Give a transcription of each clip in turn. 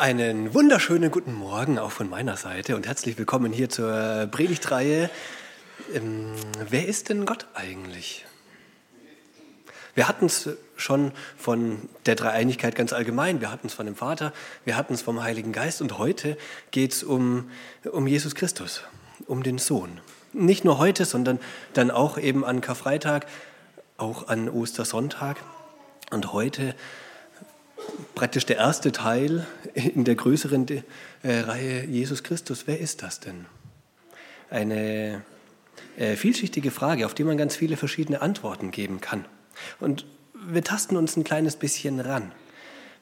Einen wunderschönen guten Morgen auch von meiner Seite und herzlich willkommen hier zur Predigtreihe. Ähm, wer ist denn Gott eigentlich? Wir hatten es schon von der Dreieinigkeit ganz allgemein, wir hatten es von dem Vater, wir hatten es vom Heiligen Geist und heute geht es um, um Jesus Christus, um den Sohn. Nicht nur heute, sondern dann auch eben an Karfreitag, auch an Ostersonntag und heute praktisch der erste Teil in der größeren äh, Reihe Jesus Christus. Wer ist das denn? Eine äh, vielschichtige Frage, auf die man ganz viele verschiedene Antworten geben kann. Und wir tasten uns ein kleines bisschen ran.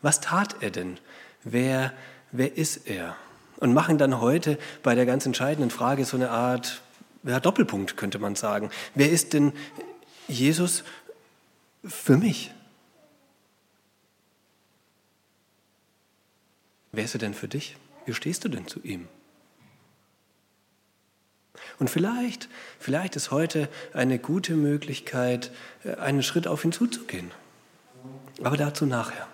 Was tat er denn? Wer, wer ist er? Und machen dann heute bei der ganz entscheidenden Frage so eine Art ja, Doppelpunkt, könnte man sagen. Wer ist denn Jesus für mich? Wer ist er denn für dich? Wie stehst du denn zu ihm? Und vielleicht, vielleicht ist heute eine gute Möglichkeit, äh, einen Schritt auf ihn zuzugehen. Aber dazu nachher.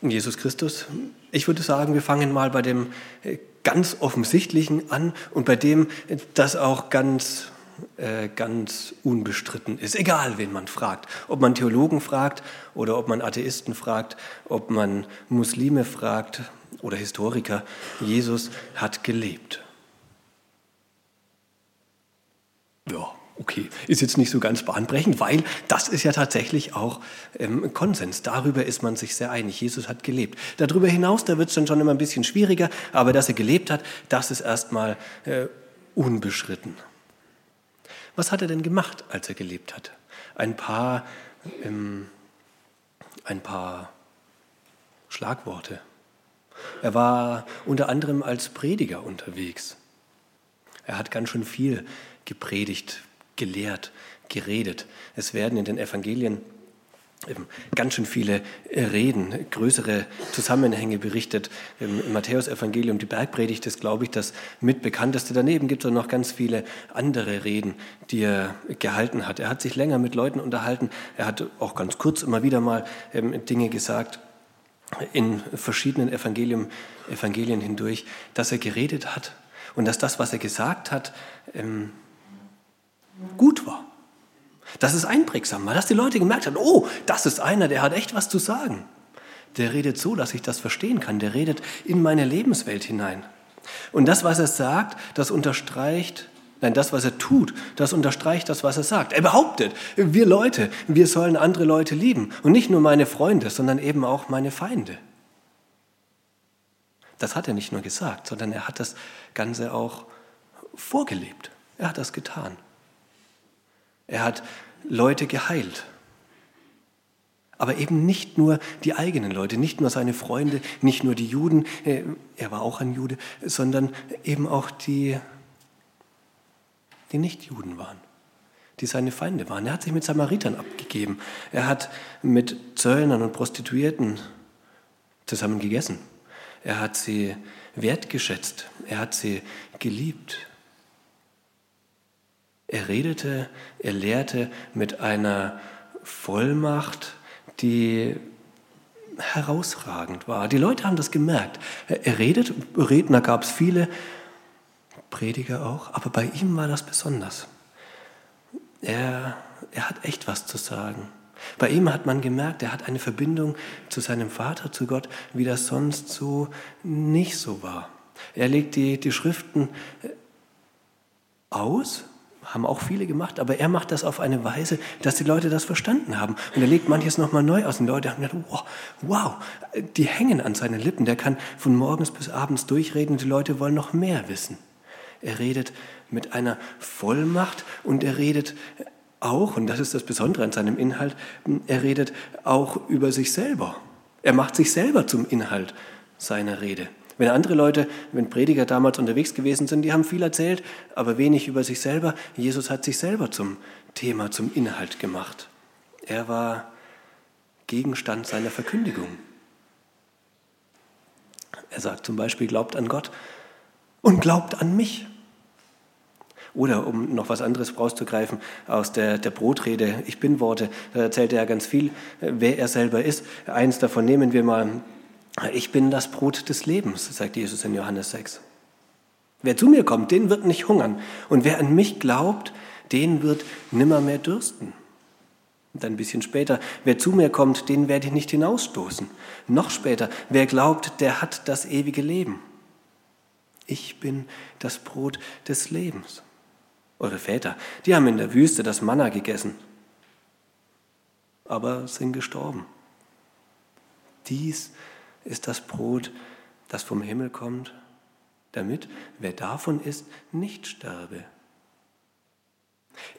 Jesus Christus, ich würde sagen, wir fangen mal bei dem äh, ganz offensichtlichen an und bei dem, äh, das auch ganz äh, ganz unbestritten ist. Egal, wen man fragt. Ob man Theologen fragt oder ob man Atheisten fragt, ob man Muslime fragt oder Historiker. Jesus hat gelebt. Ja, okay, ist jetzt nicht so ganz bahnbrechend, weil das ist ja tatsächlich auch ähm, Konsens. Darüber ist man sich sehr einig. Jesus hat gelebt. Darüber hinaus, da wird es dann schon immer ein bisschen schwieriger, aber dass er gelebt hat, das ist erstmal äh, unbeschritten. Was hat er denn gemacht, als er gelebt hat? Ein paar, ähm, ein paar Schlagworte. Er war unter anderem als Prediger unterwegs. Er hat ganz schön viel gepredigt, gelehrt, geredet. Es werden in den Evangelien ganz schön viele äh, Reden, größere Zusammenhänge berichtet. Im Matthäus-Evangelium, die Bergpredigt ist, glaube ich, das mitbekannteste. Daneben gibt es noch ganz viele andere Reden, die er gehalten hat. Er hat sich länger mit Leuten unterhalten. Er hat auch ganz kurz immer wieder mal ähm, Dinge gesagt in verschiedenen Evangelien, Evangelien hindurch, dass er geredet hat und dass das, was er gesagt hat, ähm, gut war dass es einprägsam dass die Leute gemerkt haben, oh, das ist einer, der hat echt was zu sagen. Der redet so, dass ich das verstehen kann. Der redet in meine Lebenswelt hinein. Und das, was er sagt, das unterstreicht, nein, das, was er tut, das unterstreicht das, was er sagt. Er behauptet, wir Leute, wir sollen andere Leute lieben. Und nicht nur meine Freunde, sondern eben auch meine Feinde. Das hat er nicht nur gesagt, sondern er hat das Ganze auch vorgelebt. Er hat das getan. Er hat Leute geheilt. Aber eben nicht nur die eigenen Leute, nicht nur seine Freunde, nicht nur die Juden, äh, er war auch ein Jude, sondern eben auch die, die nicht Juden waren, die seine Feinde waren. Er hat sich mit Samaritern abgegeben. Er hat mit Zöllnern und Prostituierten zusammen gegessen. Er hat sie wertgeschätzt. Er hat sie geliebt. Er redete, er lehrte mit einer Vollmacht, die herausragend war. Die Leute haben das gemerkt. Er redet, Redner gab es viele, Prediger auch, aber bei ihm war das besonders. Er, er hat echt was zu sagen. Bei ihm hat man gemerkt, er hat eine Verbindung zu seinem Vater, zu Gott, wie das sonst so nicht so war. Er legt die, die Schriften aus haben auch viele gemacht, aber er macht das auf eine Weise, dass die Leute das verstanden haben. Und er legt manches nochmal neu aus. Und die Leute haben gedacht, wow, wow, die hängen an seinen Lippen. Der kann von morgens bis abends durchreden und die Leute wollen noch mehr wissen. Er redet mit einer Vollmacht und er redet auch, und das ist das Besondere an seinem Inhalt, er redet auch über sich selber. Er macht sich selber zum Inhalt seiner Rede. Wenn andere Leute, wenn Prediger damals unterwegs gewesen sind, die haben viel erzählt, aber wenig über sich selber. Jesus hat sich selber zum Thema, zum Inhalt gemacht. Er war Gegenstand seiner Verkündigung. Er sagt zum Beispiel, glaubt an Gott und glaubt an mich. Oder um noch was anderes rauszugreifen aus der, der Brotrede, ich bin Worte, da erzählt er ja ganz viel, wer er selber ist. Eins davon nehmen wir mal, ich bin das Brot des Lebens, sagt Jesus in Johannes 6. Wer zu mir kommt, den wird nicht hungern. Und wer an mich glaubt, den wird nimmer mehr dürsten. Und ein bisschen später, wer zu mir kommt, den werde ich nicht hinausstoßen. Noch später, wer glaubt, der hat das ewige Leben. Ich bin das Brot des Lebens. Eure Väter, die haben in der Wüste das Manna gegessen, aber sind gestorben. Dies ist das Brot, das vom Himmel kommt, damit wer davon isst, nicht sterbe.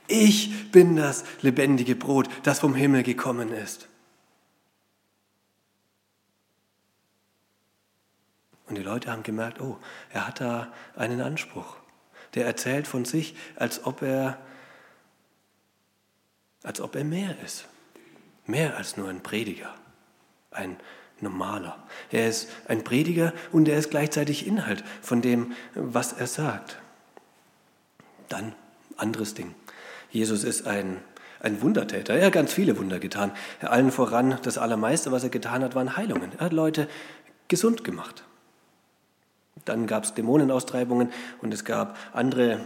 Ich bin das lebendige Brot, das vom Himmel gekommen ist. Und die Leute haben gemerkt, oh, er hat da einen Anspruch. Der erzählt von sich, als ob er, als ob er mehr ist. Mehr als nur ein Prediger, ein normaler. Er ist ein Prediger und er ist gleichzeitig Inhalt von dem, was er sagt. Dann anderes Ding. Jesus ist ein, ein Wundertäter. Er hat ganz viele Wunder getan. Allen voran, das Allermeiste, was er getan hat, waren Heilungen. Er hat Leute gesund gemacht. Dann gab es Dämonenaustreibungen und es gab andere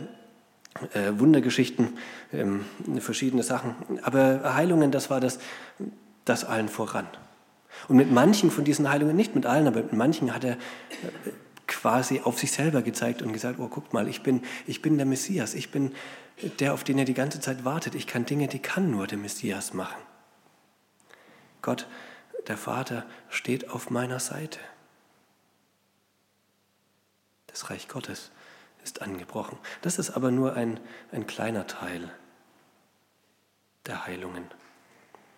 äh, Wundergeschichten, ähm, verschiedene Sachen. Aber Heilungen, das war das, das allen voran. Und mit manchen von diesen Heilungen, nicht mit allen, aber mit manchen hat er äh, quasi auf sich selber gezeigt und gesagt, oh, guck mal, ich bin, ich bin der Messias, ich bin der, auf den er die ganze Zeit wartet. Ich kann Dinge, die kann nur der Messias machen. Gott, der Vater, steht auf meiner Seite. Das Reich Gottes ist angebrochen. Das ist aber nur ein, ein kleiner Teil der Heilungen.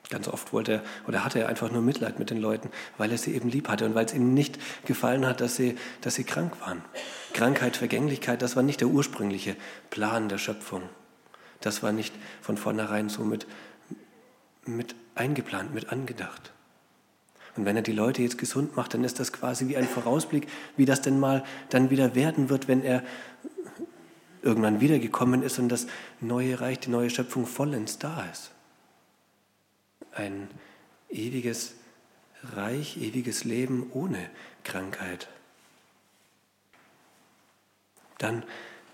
Ganz oft wollte er oder hatte er einfach nur Mitleid mit den Leuten, weil er sie eben lieb hatte und weil es ihm nicht gefallen hat, dass sie, dass sie krank waren. Krankheit, Vergänglichkeit, das war nicht der ursprüngliche Plan der Schöpfung. Das war nicht von vornherein so mit, mit eingeplant, mit angedacht. Und wenn er die Leute jetzt gesund macht, dann ist das quasi wie ein Vorausblick, wie das denn mal dann wieder werden wird, wenn er irgendwann wiedergekommen ist und das neue Reich, die neue Schöpfung vollends da ist ein ewiges Reich, ewiges Leben ohne Krankheit. Dann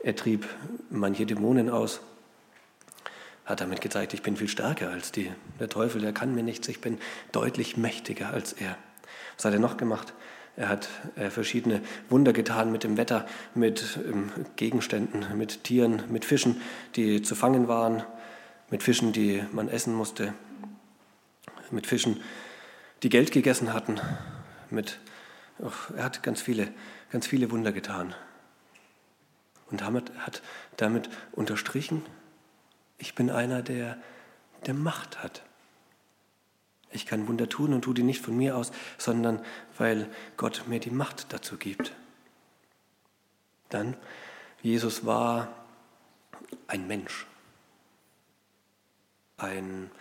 er trieb manche Dämonen aus, hat damit gezeigt, ich bin viel stärker als die. Der Teufel, der kann mir nichts, ich bin deutlich mächtiger als er. Was hat er noch gemacht? Er hat äh, verschiedene Wunder getan mit dem Wetter, mit ähm, Gegenständen, mit Tieren, mit Fischen, die zu fangen waren, mit Fischen, die man essen musste mit Fischen, die Geld gegessen hatten. Mit, ach, er hat ganz viele, ganz viele Wunder getan. Und damit, hat damit unterstrichen, ich bin einer, der, der Macht hat. Ich kann Wunder tun und tue die nicht von mir aus, sondern weil Gott mir die Macht dazu gibt. Dann, Jesus war ein Mensch, ein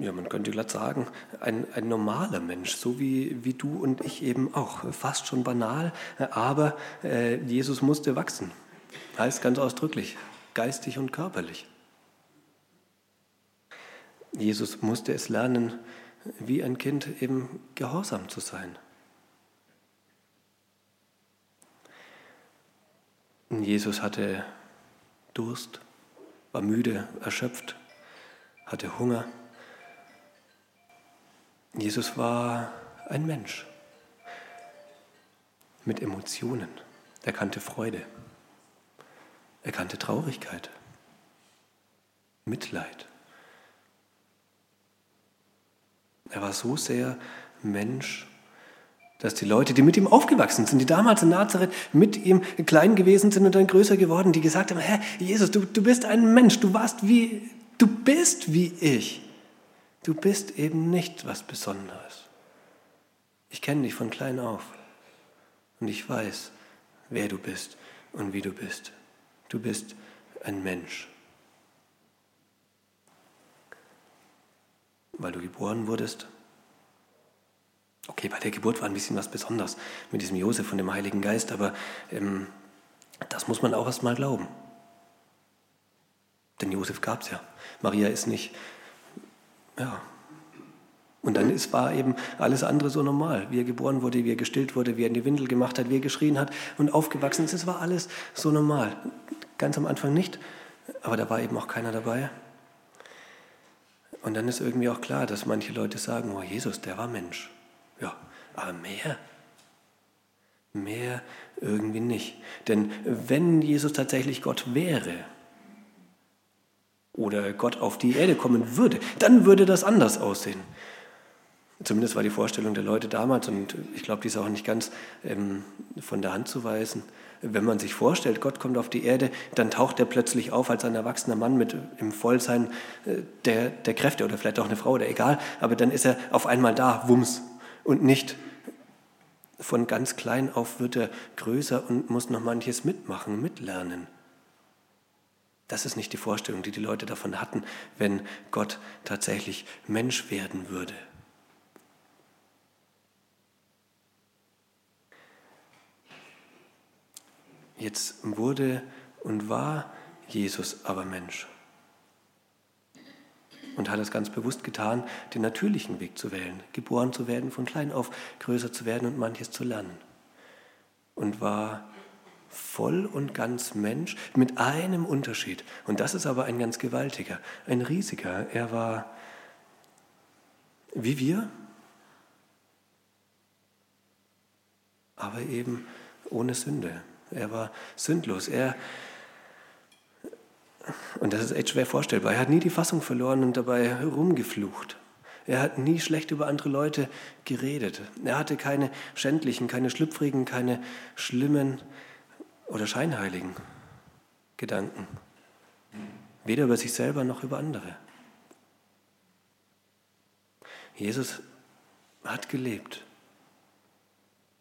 ja, man könnte glatt sagen, ein, ein normaler Mensch, so wie, wie du und ich eben auch. Fast schon banal, aber äh, Jesus musste wachsen. Heißt ganz ausdrücklich, geistig und körperlich. Jesus musste es lernen, wie ein Kind eben gehorsam zu sein. Jesus hatte Durst, war müde, erschöpft, hatte Hunger. Jesus war ein Mensch mit Emotionen. Er kannte Freude. Er kannte Traurigkeit, Mitleid. Er war so sehr Mensch, dass die Leute, die mit ihm aufgewachsen sind, die damals in Nazareth mit ihm klein gewesen sind und dann größer geworden, die gesagt haben, Herr Jesus, du, du bist ein Mensch, du warst wie, du bist wie ich. Du bist eben nicht was Besonderes. Ich kenne dich von klein auf und ich weiß, wer du bist und wie du bist. Du bist ein Mensch. Weil du geboren wurdest. Okay, bei der Geburt war ein bisschen was Besonderes mit diesem Josef und dem Heiligen Geist, aber ähm, das muss man auch erst mal glauben. Denn Josef gab es ja. Maria ist nicht, ja. Und dann ist, war eben alles andere so normal. Wie er geboren wurde, wie er gestillt wurde, wie er in die Windel gemacht hat, wie er geschrien hat und aufgewachsen ist. Es war alles so normal. Ganz am Anfang nicht, aber da war eben auch keiner dabei. Und dann ist irgendwie auch klar, dass manche Leute sagen, oh Jesus, der war Mensch. Ja, aber mehr, mehr irgendwie nicht. Denn wenn Jesus tatsächlich Gott wäre oder Gott auf die Erde kommen würde, dann würde das anders aussehen. Zumindest war die Vorstellung der Leute damals, und ich glaube, die ist auch nicht ganz ähm, von der Hand zu weisen, wenn man sich vorstellt, Gott kommt auf die Erde, dann taucht er plötzlich auf als ein erwachsener Mann mit im Vollsein äh, der, der Kräfte oder vielleicht auch eine Frau oder egal, aber dann ist er auf einmal da, wumms, und nicht von ganz klein auf wird er größer und muss noch manches mitmachen, mitlernen. Das ist nicht die Vorstellung, die die Leute davon hatten, wenn Gott tatsächlich Mensch werden würde. Jetzt wurde und war Jesus aber Mensch und hat es ganz bewusst getan, den natürlichen Weg zu wählen, geboren zu werden, von klein auf größer zu werden und manches zu lernen. Und war voll und ganz Mensch mit einem Unterschied. Und das ist aber ein ganz gewaltiger, ein riesiger. Er war wie wir, aber eben ohne Sünde. Er war sündlos. Er, und das ist echt schwer vorstellbar, er hat nie die Fassung verloren und dabei rumgeflucht. Er hat nie schlecht über andere Leute geredet. Er hatte keine schändlichen, keine schlüpfrigen, keine schlimmen oder scheinheiligen Gedanken. Weder über sich selber noch über andere. Jesus hat gelebt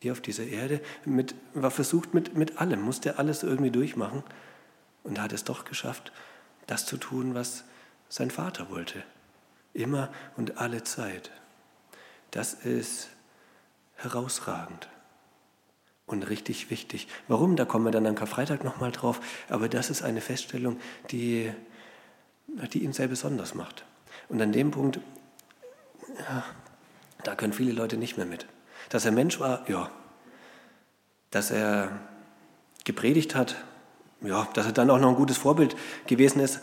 hier auf dieser Erde, mit, war versucht mit, mit allem, musste alles irgendwie durchmachen und hat es doch geschafft, das zu tun, was sein Vater wollte. Immer und alle Zeit. Das ist herausragend und richtig wichtig. Warum? Da kommen wir dann am Karfreitag nochmal drauf. Aber das ist eine Feststellung, die, die ihn sehr besonders macht. Und an dem Punkt, ja, da können viele Leute nicht mehr mit. Dass er Mensch war, ja. Dass er gepredigt hat, ja. Dass er dann auch noch ein gutes Vorbild gewesen ist,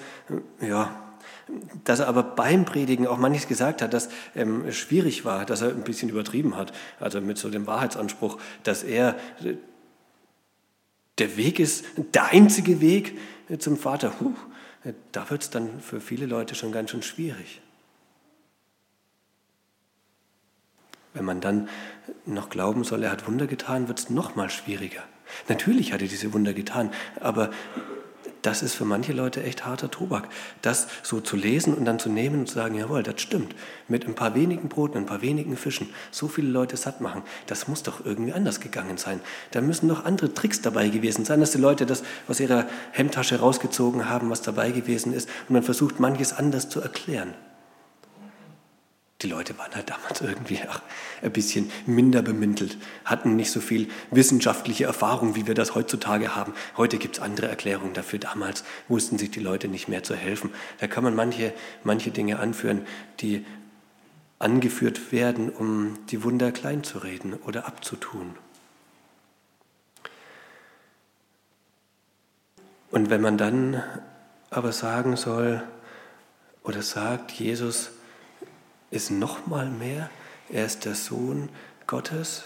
ja. Dass er aber beim Predigen auch manches gesagt hat, das ähm, schwierig war, dass er ein bisschen übertrieben hat, also mit so dem Wahrheitsanspruch, dass er der Weg ist, der einzige Weg zum Vater. Puh, da wird es dann für viele Leute schon ganz schön schwierig. Wenn man dann noch glauben soll, er hat Wunder getan, wird es noch mal schwieriger. Natürlich hat er diese Wunder getan, aber das ist für manche Leute echt harter Tobak. Das so zu lesen und dann zu nehmen und zu sagen, jawohl, das stimmt. Mit ein paar wenigen Broten, ein paar wenigen Fischen, so viele Leute satt machen, das muss doch irgendwie anders gegangen sein. Da müssen noch andere Tricks dabei gewesen sein, dass die Leute das aus ihrer Hemdtasche rausgezogen haben, was dabei gewesen ist. Und man versucht, manches anders zu erklären. Die Leute waren halt damals irgendwie ach, ein bisschen minder bemittelt, hatten nicht so viel wissenschaftliche Erfahrung, wie wir das heutzutage haben. Heute gibt es andere Erklärungen dafür. Damals wussten sich die Leute nicht mehr zu helfen. Da kann man manche, manche Dinge anführen, die angeführt werden, um die Wunder kleinzureden oder abzutun. Und wenn man dann aber sagen soll oder sagt, Jesus, ist noch mal mehr, er ist der Sohn Gottes.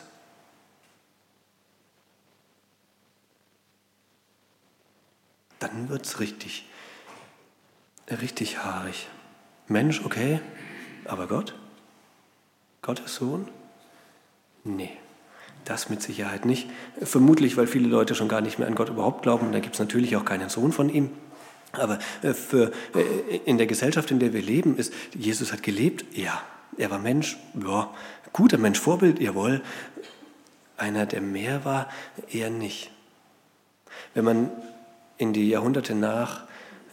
Dann wird es richtig, richtig haarig. Mensch, okay, aber Gott? Gottes Sohn? Nee, das mit Sicherheit nicht. Vermutlich, weil viele Leute schon gar nicht mehr an Gott überhaupt glauben. Da gibt es natürlich auch keinen Sohn von ihm. Aber äh, für, äh, in der Gesellschaft, in der wir leben, ist, Jesus hat gelebt, ja. Er war Mensch, ja. Guter Mensch, Vorbild, jawohl. Einer, der mehr war, eher nicht. Wenn man in die Jahrhunderte nach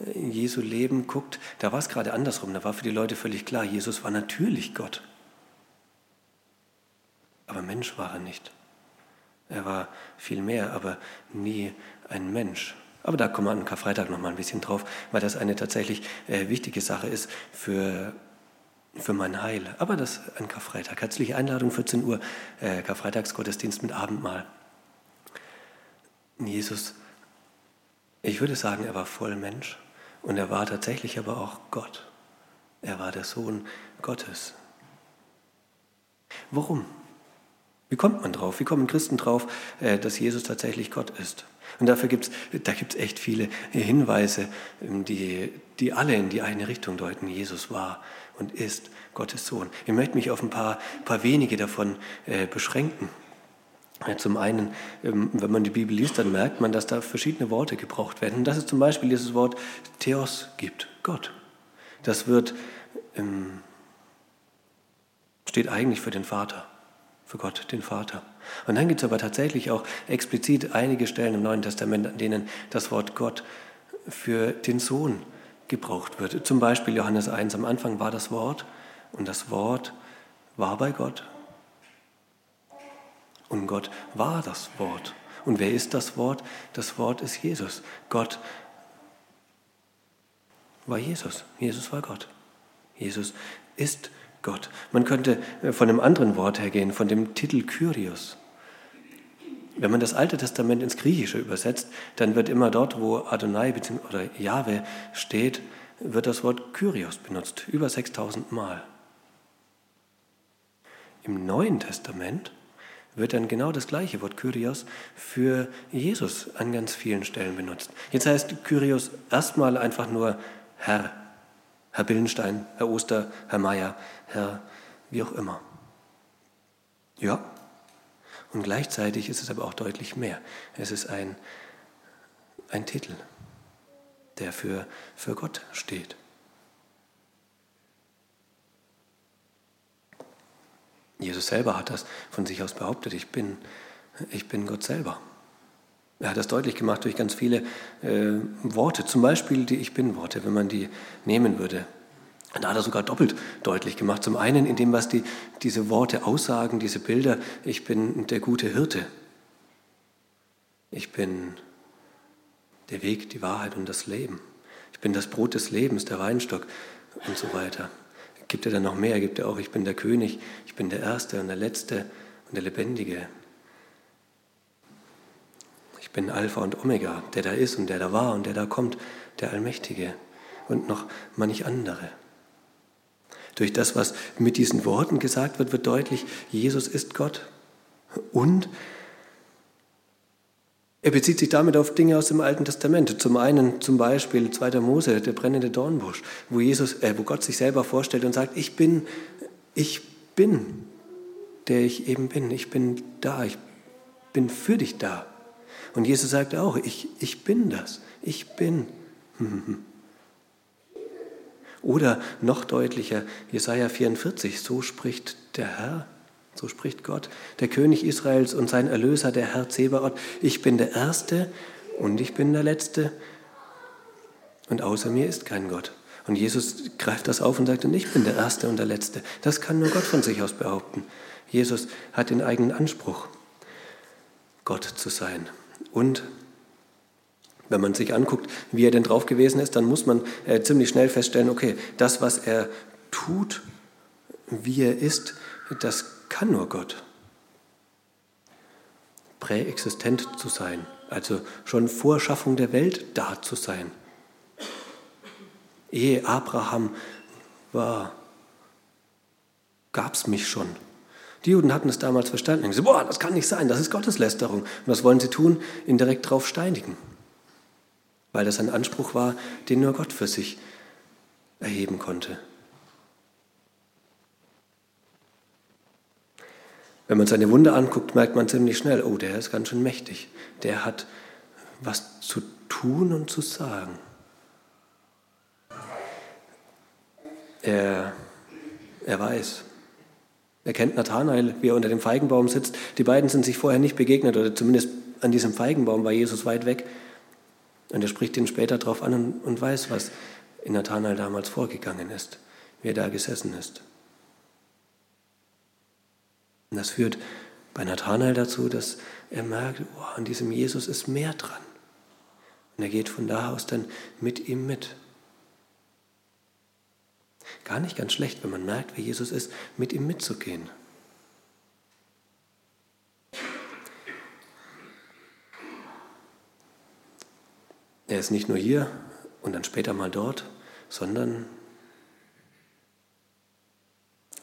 äh, Jesu Leben guckt, da war es gerade andersrum. Da war für die Leute völlig klar, Jesus war natürlich Gott. Aber Mensch war er nicht. Er war viel mehr, aber nie ein Mensch. Aber da kommen wir an Karfreitag noch mal ein bisschen drauf, weil das eine tatsächlich äh, wichtige Sache ist für, für mein Heil. Aber das an Karfreitag. Herzliche Einladung, 14 Uhr, äh, Karfreitagsgottesdienst mit Abendmahl. Jesus, ich würde sagen, er war voll Mensch und er war tatsächlich aber auch Gott. Er war der Sohn Gottes. Warum? Wie kommt man drauf? Wie kommen Christen drauf, äh, dass Jesus tatsächlich Gott ist? Und dafür gibt es da gibt's echt viele Hinweise, ähm, die, die alle in die eine Richtung deuten. Jesus war und ist Gottes Sohn. Ich möchte mich auf ein paar, paar wenige davon äh, beschränken. Zum einen, ähm, wenn man die Bibel liest, dann merkt man, dass da verschiedene Worte gebraucht werden. Und dass es zum Beispiel dieses Wort Theos gibt, Gott. Das wird, ähm, steht eigentlich für den Vater für Gott, den Vater. Und dann gibt es aber tatsächlich auch explizit einige Stellen im Neuen Testament, an denen das Wort Gott für den Sohn gebraucht wird. Zum Beispiel Johannes 1, am Anfang war das Wort und das Wort war bei Gott. Und Gott war das Wort. Und wer ist das Wort? Das Wort ist Jesus. Gott war Jesus. Jesus war Gott. Jesus ist Gott. Man könnte äh, von einem anderen Wort hergehen, von dem Titel Kyrios. Wenn man das Alte Testament ins Griechische übersetzt, dann wird immer dort, wo Adonai oder Jahwe steht, wird das Wort Kyrios benutzt, über 6000 Mal. Im Neuen Testament wird dann genau das gleiche Wort Kyrios für Jesus an ganz vielen Stellen benutzt. Jetzt heißt Kyrios erstmal einfach nur Herr, Herr Billenstein, Herr Oster, Herr Meier, Herr, wie auch immer. Ja, und gleichzeitig ist es aber auch deutlich mehr. Es ist ein, ein Titel, der für, für Gott steht. Jesus selber hat das von sich aus behauptet, ich bin, ich bin Gott selber. Er hat das deutlich gemacht durch ganz viele äh, Worte, zum Beispiel die Ich bin-Worte, wenn man die nehmen würde. Da hat er sogar doppelt deutlich gemacht. Zum einen in dem, was die, diese Worte aussagen, diese Bilder. Ich bin der gute Hirte. Ich bin der Weg, die Wahrheit und das Leben. Ich bin das Brot des Lebens, der Weinstock und so weiter. Gibt er dann noch mehr? Gibt er auch, ich bin der König, ich bin der Erste und der Letzte und der Lebendige. Ich bin Alpha und Omega, der da ist und der da war und der da kommt, der Allmächtige und noch manch andere. Durch das, was mit diesen Worten gesagt wird, wird deutlich, Jesus ist Gott. Und er bezieht sich damit auf Dinge aus dem Alten Testament. Zum einen zum Beispiel 2. Mose, der brennende Dornbusch, wo, Jesus, äh, wo Gott sich selber vorstellt und sagt, ich bin, ich bin, der ich eben bin. Ich bin da, ich bin für dich da. Und Jesus sagt auch, ich, ich bin das, ich bin. Oder noch deutlicher, Jesaja 44, so spricht der Herr, so spricht Gott, der König Israels und sein Erlöser, der Herr Zebaoth. Ich bin der Erste und ich bin der Letzte und außer mir ist kein Gott. Und Jesus greift das auf und sagt, und ich bin der Erste und der Letzte. Das kann nur Gott von sich aus behaupten. Jesus hat den eigenen Anspruch, Gott zu sein. Und wenn man sich anguckt, wie er denn drauf gewesen ist, dann muss man äh, ziemlich schnell feststellen, okay, das, was er tut, wie er ist, das kann nur Gott. Präexistent zu sein, also schon vor Schaffung der Welt da zu sein. Ehe Abraham war, gab es mich schon. Die Juden hatten es damals verstanden. Sie, boah, das kann nicht sein, das ist Gotteslästerung. Und was wollen sie tun? Ihn direkt drauf steinigen weil das ein Anspruch war, den nur Gott für sich erheben konnte. Wenn man seine Wunder anguckt, merkt man ziemlich schnell, oh, der ist ganz schön mächtig. Der hat was zu tun und zu sagen. Er, er weiß. Er kennt Nathanael, wie er unter dem Feigenbaum sitzt. Die beiden sind sich vorher nicht begegnet, oder zumindest an diesem Feigenbaum war Jesus weit weg. Und er spricht ihn später darauf an und, und weiß, was in Nathanael damals vorgegangen ist, wie er da gesessen ist. Und das führt bei Nathanael dazu, dass er merkt, oh, an diesem Jesus ist mehr dran. Und er geht von da aus dann mit ihm mit. Gar nicht ganz schlecht, wenn man merkt, wer Jesus ist, mit ihm mitzugehen. Er ist nicht nur hier und dann später mal dort, sondern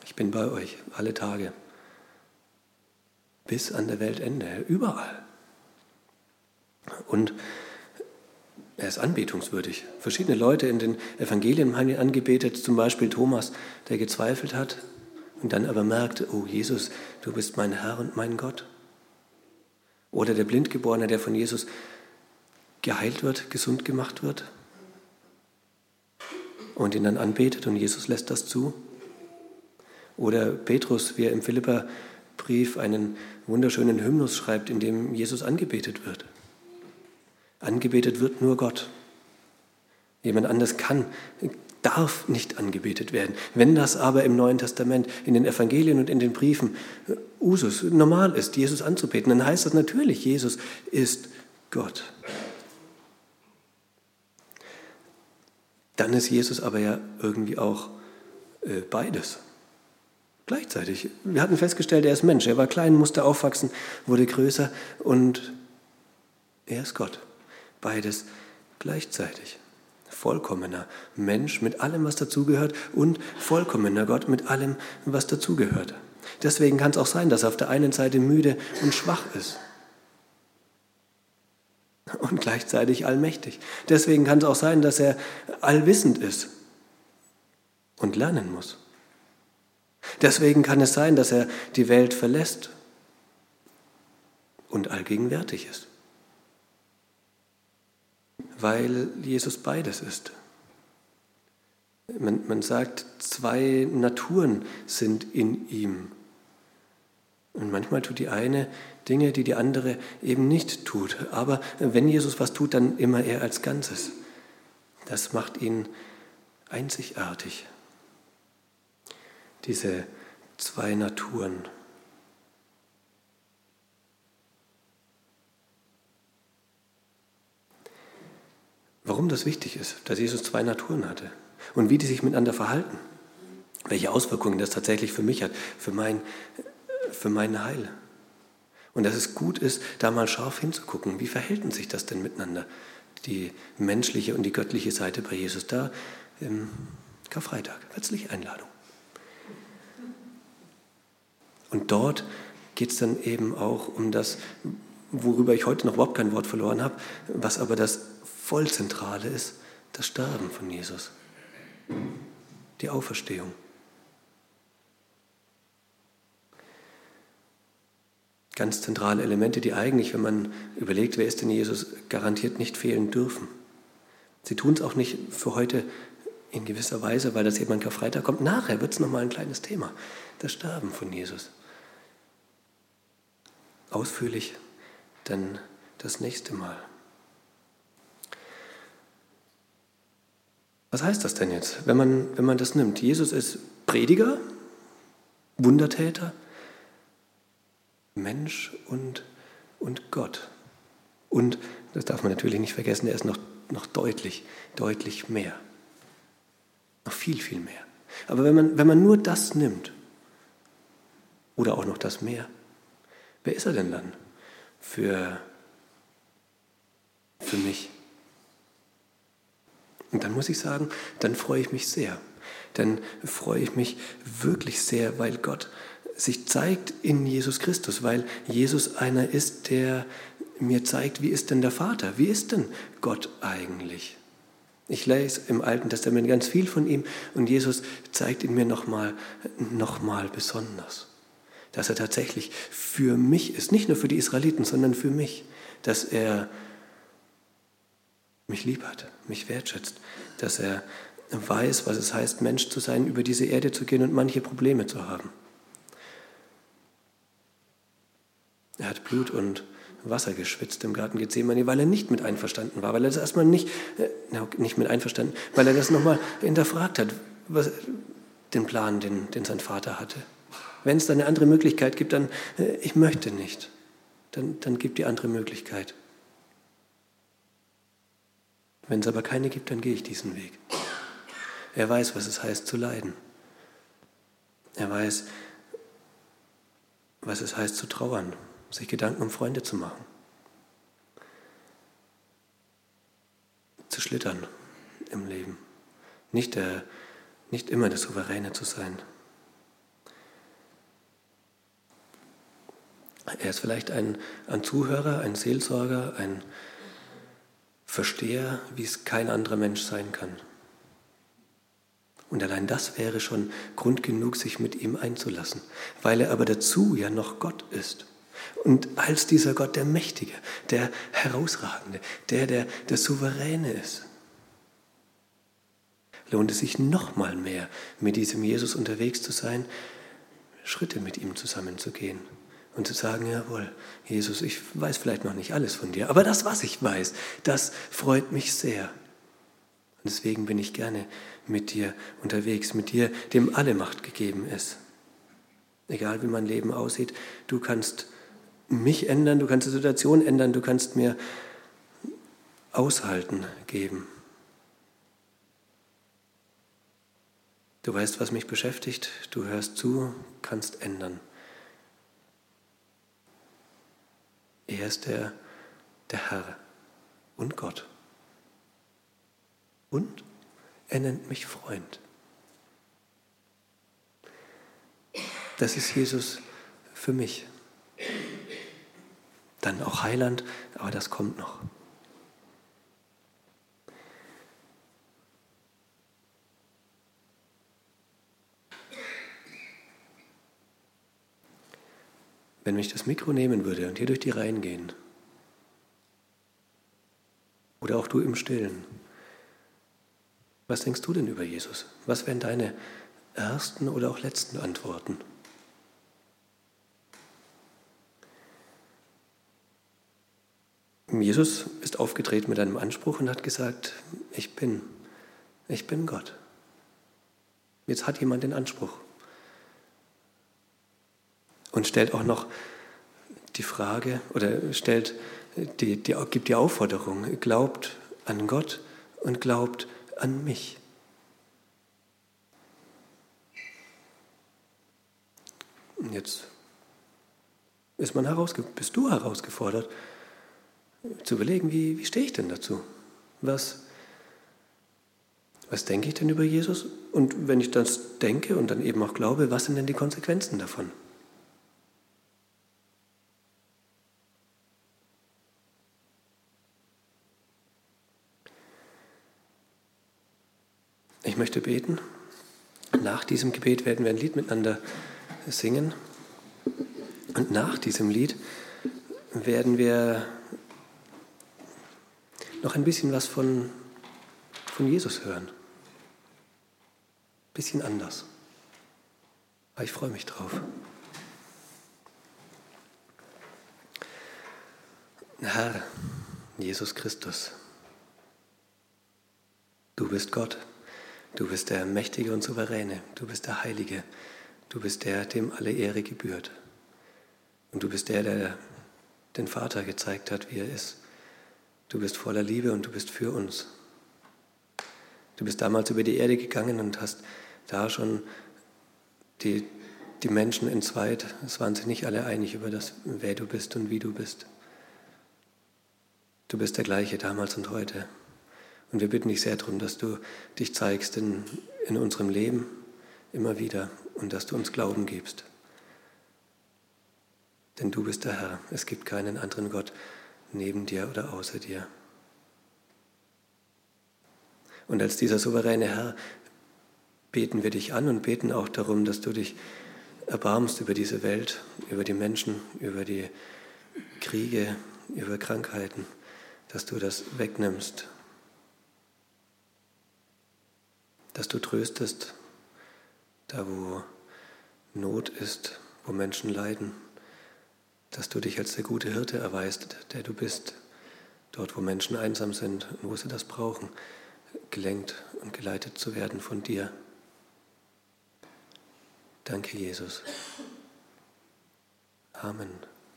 ich bin bei euch alle Tage bis an der Weltende, überall. Und er ist anbetungswürdig. Verschiedene Leute in den Evangelien haben ihn angebetet, zum Beispiel Thomas, der gezweifelt hat und dann aber merkte, oh Jesus, du bist mein Herr und mein Gott. Oder der Blindgeborene, der von Jesus geheilt wird, gesund gemacht wird und ihn dann anbetet und Jesus lässt das zu. Oder Petrus, wie er im Philipperbrief einen wunderschönen Hymnus schreibt, in dem Jesus angebetet wird. Angebetet wird nur Gott. Jemand anders kann, darf nicht angebetet werden. Wenn das aber im Neuen Testament, in den Evangelien und in den Briefen Usus, normal ist, Jesus anzubeten, dann heißt das natürlich, Jesus ist Gott. Dann ist Jesus aber ja irgendwie auch äh, beides. Gleichzeitig. Wir hatten festgestellt, er ist Mensch. Er war klein, musste aufwachsen, wurde größer und er ist Gott. Beides gleichzeitig. Vollkommener Mensch mit allem, was dazugehört und vollkommener Gott mit allem, was dazugehört. Deswegen kann es auch sein, dass er auf der einen Seite müde und schwach ist und gleichzeitig allmächtig. Deswegen kann es auch sein, dass er allwissend ist und lernen muss. Deswegen kann es sein, dass er die Welt verlässt und allgegenwärtig ist. Weil Jesus beides ist. Man, man sagt, zwei Naturen sind in ihm. Und manchmal tut die eine Dinge, die die andere eben nicht tut. Aber wenn Jesus was tut, dann immer er als Ganzes. Das macht ihn einzigartig diese zwei Naturen. Warum das wichtig ist, dass Jesus zwei Naturen hatte und wie die sich miteinander verhalten, welche Auswirkungen das tatsächlich für mich hat, für mein, für mein Heil. Und dass es gut ist, da mal scharf hinzugucken, wie verhält sich das denn miteinander, die menschliche und die göttliche Seite bei Jesus da im Karfreitag. Herzliche Einladung. Und dort geht es dann eben auch um das, worüber ich heute noch überhaupt kein Wort verloren habe, was aber das Vollzentrale ist, das Sterben von Jesus, die Auferstehung. Ganz zentrale Elemente, die eigentlich, wenn man überlegt, wer ist denn Jesus, garantiert nicht fehlen dürfen. Sie tun es auch nicht für heute in gewisser Weise, weil das eben an Karfreitag kommt. Nachher wird es nochmal ein kleines Thema, das Sterben von Jesus ausführlich dann das nächste Mal. Was heißt das denn jetzt, wenn man, wenn man das nimmt? Jesus ist Prediger, Wundertäter, Mensch und, und Gott. Und, das darf man natürlich nicht vergessen, er ist noch, noch deutlich, deutlich mehr. Noch viel, viel mehr. Aber wenn man, wenn man nur das nimmt, oder auch noch das mehr, Wer ist er denn dann für, für mich? Und dann muss ich sagen, dann freue ich mich sehr. Dann freue ich mich wirklich sehr, weil Gott sich zeigt in Jesus Christus, weil Jesus einer ist, der mir zeigt, wie ist denn der Vater, wie ist denn Gott eigentlich. Ich lese im Alten Testament ganz viel von ihm und Jesus zeigt ihn mir nochmal noch mal besonders dass er tatsächlich für mich ist, nicht nur für die Israeliten, sondern für mich, dass er mich lieb hat, mich wertschätzt, dass er weiß, was es heißt, Mensch zu sein, über diese Erde zu gehen und manche Probleme zu haben. Er hat Blut und Wasser geschwitzt im Garten Gethsemane, weil er nicht mit einverstanden war, weil er das erstmal nicht, äh, nicht mit einverstanden, weil er das nochmal hinterfragt hat, was, den Plan, den, den sein Vater hatte. Wenn es da eine andere Möglichkeit gibt, dann, äh, ich möchte nicht. Dann, dann gibt die andere Möglichkeit. Wenn es aber keine gibt, dann gehe ich diesen Weg. Er weiß, was es heißt zu leiden. Er weiß, was es heißt zu trauern, sich Gedanken um Freunde zu machen, zu schlittern im Leben, nicht, der, nicht immer der Souveräne zu sein. Er ist vielleicht ein, ein Zuhörer, ein Seelsorger, ein Versteher, wie es kein anderer Mensch sein kann. Und allein das wäre schon Grund genug, sich mit ihm einzulassen, weil er aber dazu ja noch Gott ist. Und als dieser Gott der Mächtige, der Herausragende, der, der, der Souveräne ist, lohnt es sich noch mal mehr, mit diesem Jesus unterwegs zu sein, Schritte mit ihm zusammenzugehen und zu sagen, jawohl, Jesus, ich weiß vielleicht noch nicht alles von dir, aber das, was ich weiß, das freut mich sehr. Und deswegen bin ich gerne mit dir unterwegs, mit dir, dem alle Macht gegeben ist. Egal wie mein Leben aussieht, du kannst mich ändern, du kannst die Situation ändern, du kannst mir Aushalten geben. Du weißt, was mich beschäftigt, du hörst zu, kannst ändern. Er ist der, der Herr und Gott. Und er nennt mich Freund. Das ist Jesus für mich. Dann auch Heiland, aber das kommt noch. Wenn ich das Mikro nehmen würde und hier durch die Reihen gehen, oder auch du im Stillen, was denkst du denn über Jesus? Was wären deine ersten oder auch letzten Antworten? Jesus ist aufgetreten mit einem Anspruch und hat gesagt, ich bin, ich bin Gott. Jetzt hat jemand den Anspruch und stellt auch noch die Frage oder stellt die, die, gibt die Aufforderung, glaubt an Gott und glaubt an mich. Und jetzt ist man bist du herausgefordert, zu überlegen, wie, wie stehe ich denn dazu? Was, was denke ich denn über Jesus? Und wenn ich das denke und dann eben auch glaube, was sind denn die Konsequenzen davon? Ich möchte beten. Nach diesem Gebet werden wir ein Lied miteinander singen. Und nach diesem Lied werden wir noch ein bisschen was von, von Jesus hören. Ein bisschen anders. Aber ich freue mich drauf. Herr Jesus Christus, du bist Gott. Du bist der Mächtige und Souveräne, du bist der Heilige, du bist der, dem alle Ehre gebührt. Und du bist der, der den Vater gezeigt hat, wie er ist. Du bist voller Liebe und du bist für uns. Du bist damals über die Erde gegangen und hast da schon die, die Menschen entzweit. Es waren sich nicht alle einig über das, wer du bist und wie du bist. Du bist der gleiche damals und heute. Und wir bitten dich sehr darum, dass du dich zeigst in, in unserem Leben immer wieder und dass du uns Glauben gibst. Denn du bist der Herr. Es gibt keinen anderen Gott neben dir oder außer dir. Und als dieser souveräne Herr beten wir dich an und beten auch darum, dass du dich erbarmst über diese Welt, über die Menschen, über die Kriege, über Krankheiten, dass du das wegnimmst dass du tröstest, da wo Not ist, wo Menschen leiden, dass du dich als der gute Hirte erweist, der du bist, dort wo Menschen einsam sind und wo sie das brauchen, gelenkt und geleitet zu werden von dir. Danke, Jesus. Amen.